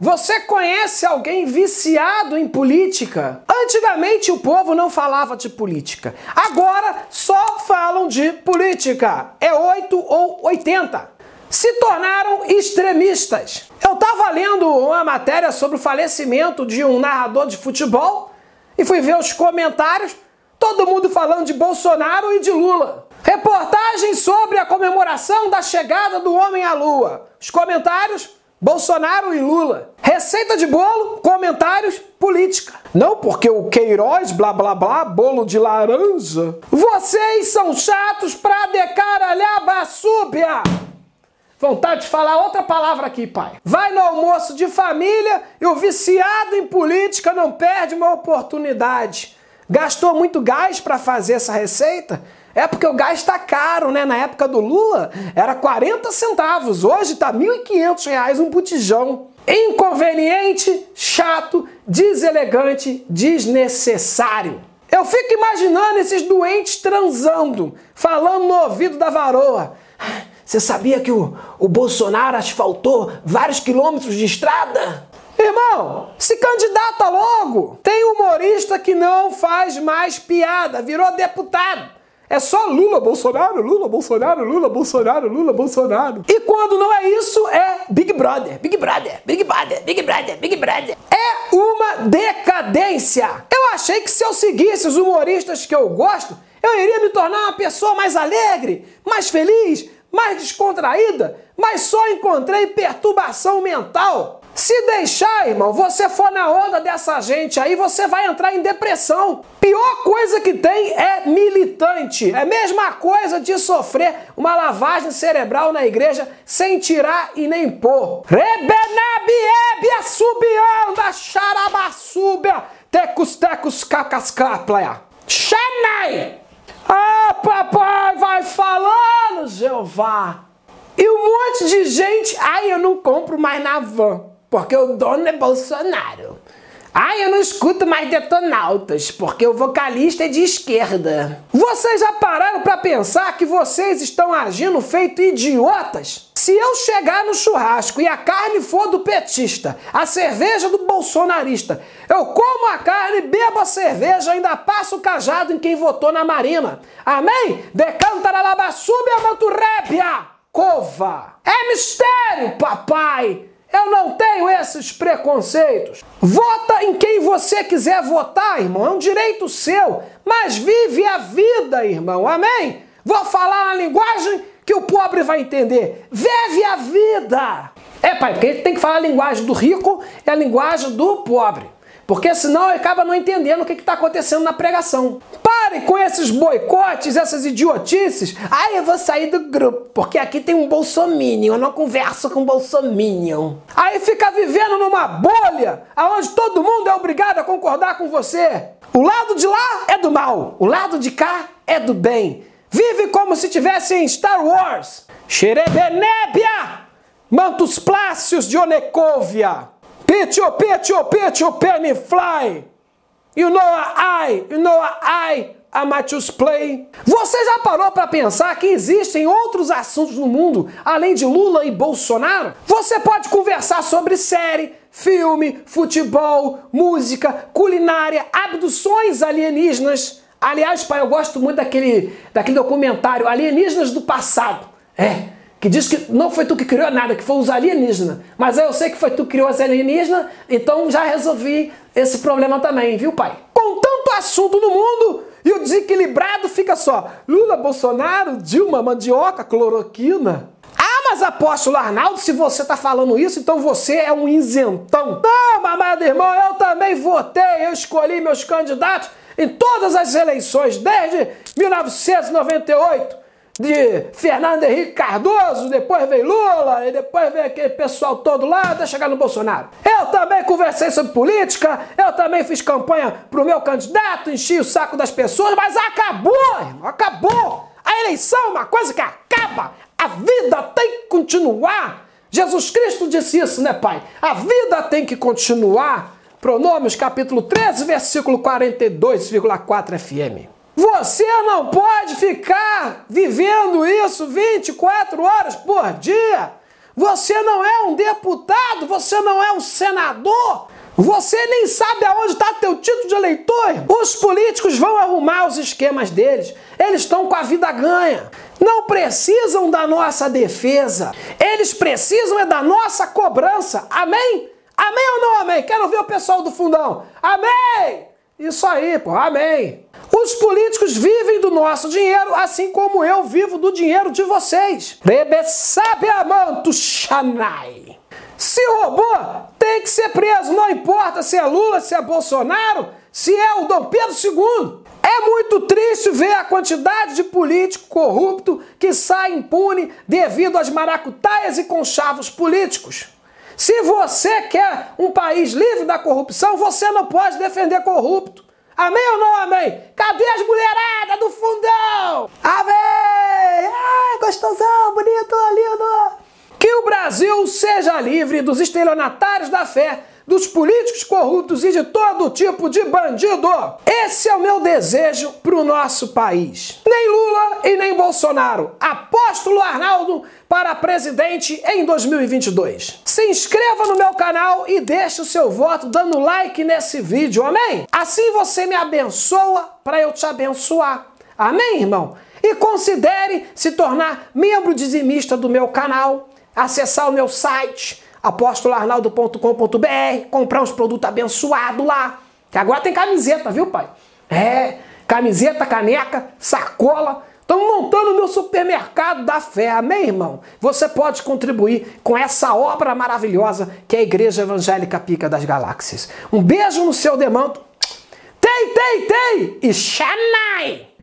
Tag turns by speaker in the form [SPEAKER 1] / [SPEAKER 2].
[SPEAKER 1] você conhece alguém viciado em política? Antigamente o povo não falava de política. Agora só falam de política. É 8 ou 80. Se tornaram extremistas. Eu estava lendo uma matéria sobre o falecimento de um narrador de futebol e fui ver os comentários, todo mundo falando de Bolsonaro e de Lula. Reportagem sobre a comemoração da chegada do homem à lua. Os comentários Bolsonaro e Lula. Receita de bolo, comentários, política. Não porque o Queiroz, blá blá blá, bolo de laranja. Vocês são chatos pra decaralhar basúbia. Vontade de falar outra palavra aqui, pai. Vai no almoço de família e o viciado em política não perde uma oportunidade. Gastou muito gás para fazer essa receita? É porque o gás está caro, né? Na época do Lula era 40 centavos, hoje está R$ 1.500 um botijão. Inconveniente, chato, deselegante, desnecessário. Eu fico imaginando esses doentes transando, falando no ouvido da varoa. Você sabia que o, o Bolsonaro asfaltou vários quilômetros de estrada? Irmão, se candidata logo! Tem humorista que não faz mais piada, virou deputado. É só Lula, Bolsonaro, Lula, Bolsonaro, Lula, Bolsonaro, Lula, Bolsonaro. E quando não é isso, é Big Brother, Big Brother, Big Brother, Big Brother, Big Brother. É uma decadência. Eu achei que se eu seguisse os humoristas que eu gosto, eu iria me tornar uma pessoa mais alegre, mais feliz, mais descontraída, mas só encontrei perturbação mental. Se deixar, irmão, você for na onda dessa gente aí, você vai entrar em depressão. Pior coisa que tem é militante. É a mesma coisa de sofrer uma lavagem cerebral na igreja sem tirar e nem pôr. Rebenabiebia subianda, xarabassúbia, tecus tecus cacascaplea. Xanai! Ah, papai, vai falando, Jeová. E um monte de gente, ai, eu não compro mais na van porque o dono é Bolsonaro. Ah, eu não escuto mais detonautas, porque o vocalista é de esquerda. Vocês já pararam para pensar que vocês estão agindo feito idiotas? Se eu chegar no churrasco e a carne for do petista, a cerveja do bolsonarista, eu como a carne, bebo a cerveja, ainda passo o cajado em quem votou na Marina. Amém? Decantaralabassúbia manturrébia! Cova! É mistério, papai! Eu não tenho esses preconceitos. Vota em quem você quiser votar, irmão. É um direito seu. Mas vive a vida, irmão. Amém? Vou falar uma linguagem que o pobre vai entender. Vive a vida. É, pai, porque ele tem que falar a linguagem do rico e a linguagem do pobre. Porque senão ele acaba não entendendo o que está acontecendo na pregação. Pare com esses boicotes, essas idiotices. Aí eu vou sair do grupo, porque aqui tem um bolsominion, eu não converso com bolsominion. Aí fica vivendo numa bolha, onde todo mundo é obrigado a concordar com você. O lado de lá é do mal, o lado de cá é do bem. Vive como se tivesse em Star Wars. Xerebenébia! Mantos Plácios de Onecóvia. Pitio, pitio, pitio, penny fly. You know I, you know I, a Matthews Play. Você já parou para pensar que existem outros assuntos no mundo além de Lula e Bolsonaro? Você pode conversar sobre série, filme, futebol, música, culinária, abduções alienígenas. Aliás, pai, eu gosto muito daquele, daquele documentário Alienígenas do Passado. É, que diz que não foi tu que criou nada, que foi os alienígenas. Mas eu sei que foi tu que criou os alienígenas, então já resolvi esse problema também, viu, pai? Com tanto assunto no mundo e o desequilibrado fica só Lula, Bolsonaro, Dilma, mandioca, cloroquina. Ah, mas apóstolo Arnaldo, se você tá falando isso, então você é um isentão. Não, amado irmão, eu também votei, eu escolhi meus candidatos em todas as eleições, desde 1998 de Fernando Henrique Cardoso, depois veio Lula, e depois veio aquele pessoal todo lá até chegar no Bolsonaro. Eu também conversei sobre política, eu também fiz campanha pro meu candidato, enchi o saco das pessoas, mas acabou, irmão, acabou. A eleição é uma coisa que acaba, a vida tem que continuar. Jesus Cristo disse isso, né, pai? A vida tem que continuar. Pronômios, capítulo 13, versículo 42,4 FM. Você não pode ficar vivendo isso 24 horas por dia. Você não é um deputado, você não é um senador. Você nem sabe aonde está teu título de eleitor. Os políticos vão arrumar os esquemas deles. Eles estão com a vida ganha. Não precisam da nossa defesa. Eles precisam é da nossa cobrança. Amém? Amém ou não amém? Quero ver o pessoal do fundão. Amém! Isso aí, pô. Amém. Os políticos vivem do nosso dinheiro, assim como eu vivo do dinheiro de vocês. Bebe sabe amanto Xanai. Se roubou, tem que ser preso, não importa se é Lula, se é Bolsonaro, se é o Dom Pedro II. É muito triste ver a quantidade de político corrupto que sai impune devido às maracutaias e conchavos políticos. Se você quer um país livre da corrupção, você não pode defender corrupto. Amém ou não amém? Cadê as mulheradas do fundão? Amém! Ai, gostosão, bonito, lindo! Que o Brasil seja livre dos estelionatários da fé, dos políticos corruptos e de todo tipo de bandido. Esse é o meu desejo para o nosso país. Nem Lula e nem Bolsonaro. Apóstolo Arnaldo para presidente em 2022. Se inscreva no meu canal e deixe o seu voto dando like nesse vídeo, amém? Assim você me abençoa para eu te abençoar. Amém, irmão? E considere se tornar membro dizimista do meu canal acessar o meu site apóstoloarnaldo.com.br, comprar uns produtos abençoados lá. Que agora tem camiseta, viu, pai? É, camiseta, caneca, sacola. Estamos montando o meu supermercado da fé, amém, irmão? Você pode contribuir com essa obra maravilhosa que é a Igreja Evangélica Pica das Galáxias. Um beijo no seu demanto. Tei, tei, tei! E Xanai!